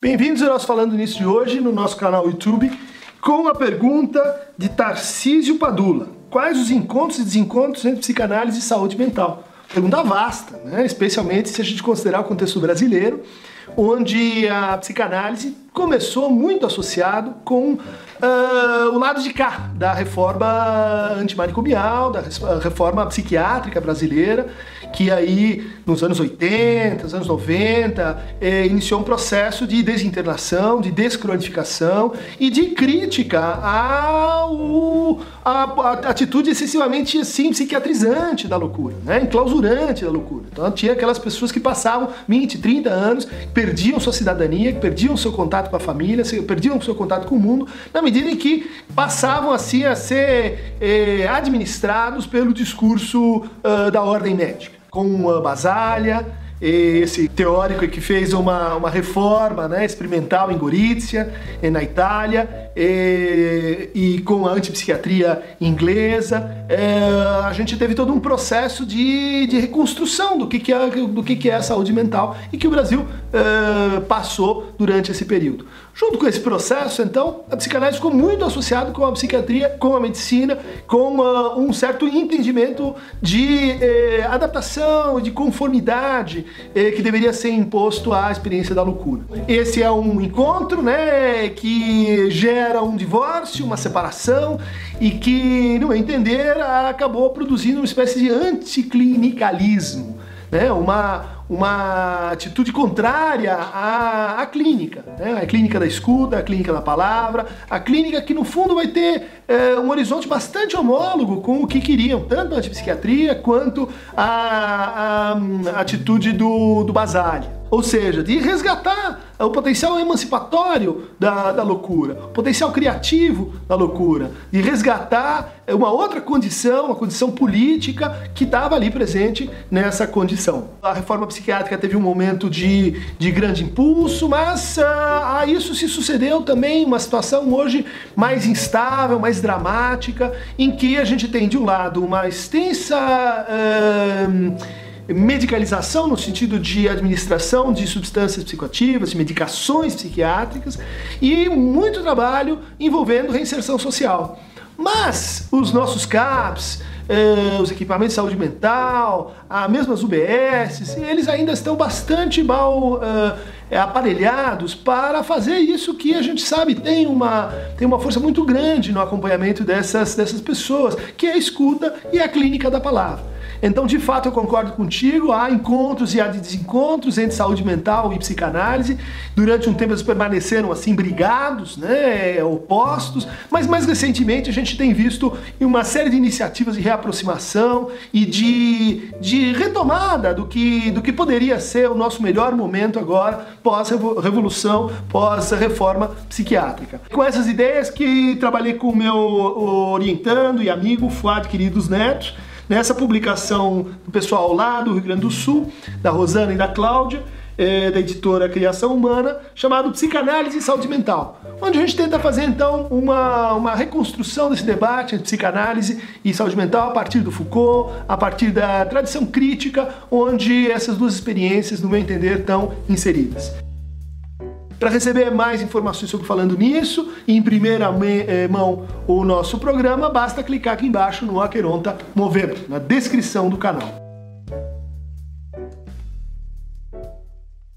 Bem-vindos ao nosso Falando Nisso de hoje, no nosso canal YouTube, com a pergunta de Tarcísio Padula. Quais os encontros e desencontros entre psicanálise e saúde mental? Pergunta vasta, né? especialmente se a gente considerar o contexto brasileiro, onde a psicanálise começou muito associado com uh, o lado de cá da reforma antimanicomial, da reforma psiquiátrica brasileira, que aí nos anos 80, nos anos 90, eh, iniciou um processo de desinternação, de descronificação e de crítica ao, a atitude excessivamente assim, psiquiatrizante da loucura, né? enclausurante da loucura. Então tinha aquelas pessoas que passavam 20, 30 anos, perdiam sua cidadania, perdiam seu contato com a família, perdiam seu contato com o mundo, na medida em que passavam assim a ser eh, administrados pelo discurso uh, da ordem médica. Com a Basália, esse teórico que fez uma, uma reforma né, experimental em Gorizia, na Itália, e, e com a antipsiquiatria inglesa. É, a gente teve todo um processo de, de reconstrução do que, que, é, do que, que é a saúde mental e que o Brasil é, passou durante esse período. Junto com esse processo, então, a psicanálise ficou muito associada com a psiquiatria, com a medicina, com uh, um certo entendimento de eh, adaptação, de conformidade eh, que deveria ser imposto à experiência da loucura. Esse é um encontro, né, que gera um divórcio, uma separação e que, no meu entender, acabou produzindo uma espécie de anticlinicalismo, né, uma uma atitude contrária à, à clínica, né? a clínica da escuta, a clínica da palavra, a clínica que no fundo vai ter é, um horizonte bastante homólogo com o que queriam, tanto a antipsiquiatria quanto a, a, a atitude do, do Basali. Ou seja, de resgatar o potencial emancipatório da, da loucura, o potencial criativo da loucura, de resgatar uma outra condição, uma condição política que estava ali presente nessa condição. A reforma psiquiátrica teve um momento de, de grande impulso, mas uh, a isso se sucedeu também uma situação hoje mais instável, mais dramática, em que a gente tem de um lado uma extensa. Uh, medicalização no sentido de administração de substâncias psicoativas, de medicações psiquiátricas e muito trabalho envolvendo reinserção social. Mas os nossos CAPs, eh, os equipamentos de saúde mental, as mesmas UBS, eles ainda estão bastante mal eh, aparelhados para fazer isso que a gente sabe tem uma, tem uma força muito grande no acompanhamento dessas, dessas pessoas, que é a escuta e a clínica da palavra. Então, de fato, eu concordo contigo. Há encontros e há desencontros entre saúde mental e psicanálise. Durante um tempo eles permaneceram assim brigados, né, opostos. Mas mais recentemente a gente tem visto uma série de iniciativas de reaproximação e de, de retomada do que, do que poderia ser o nosso melhor momento agora pós-revolução, pós-reforma psiquiátrica. Com essas ideias que trabalhei com o meu orientando e amigo Fuad Queridos Neto Nessa publicação do pessoal lá do Rio Grande do Sul, da Rosana e da Cláudia, é, da editora Criação Humana, chamado Psicanálise e Saúde Mental, onde a gente tenta fazer então uma, uma reconstrução desse debate entre psicanálise e saúde mental a partir do Foucault, a partir da tradição crítica, onde essas duas experiências, no meu entender, estão inseridas. Para receber mais informações sobre Falando Nisso, em primeira eh, mão o nosso programa, basta clicar aqui embaixo no Aqueronta Movemos, na descrição do canal.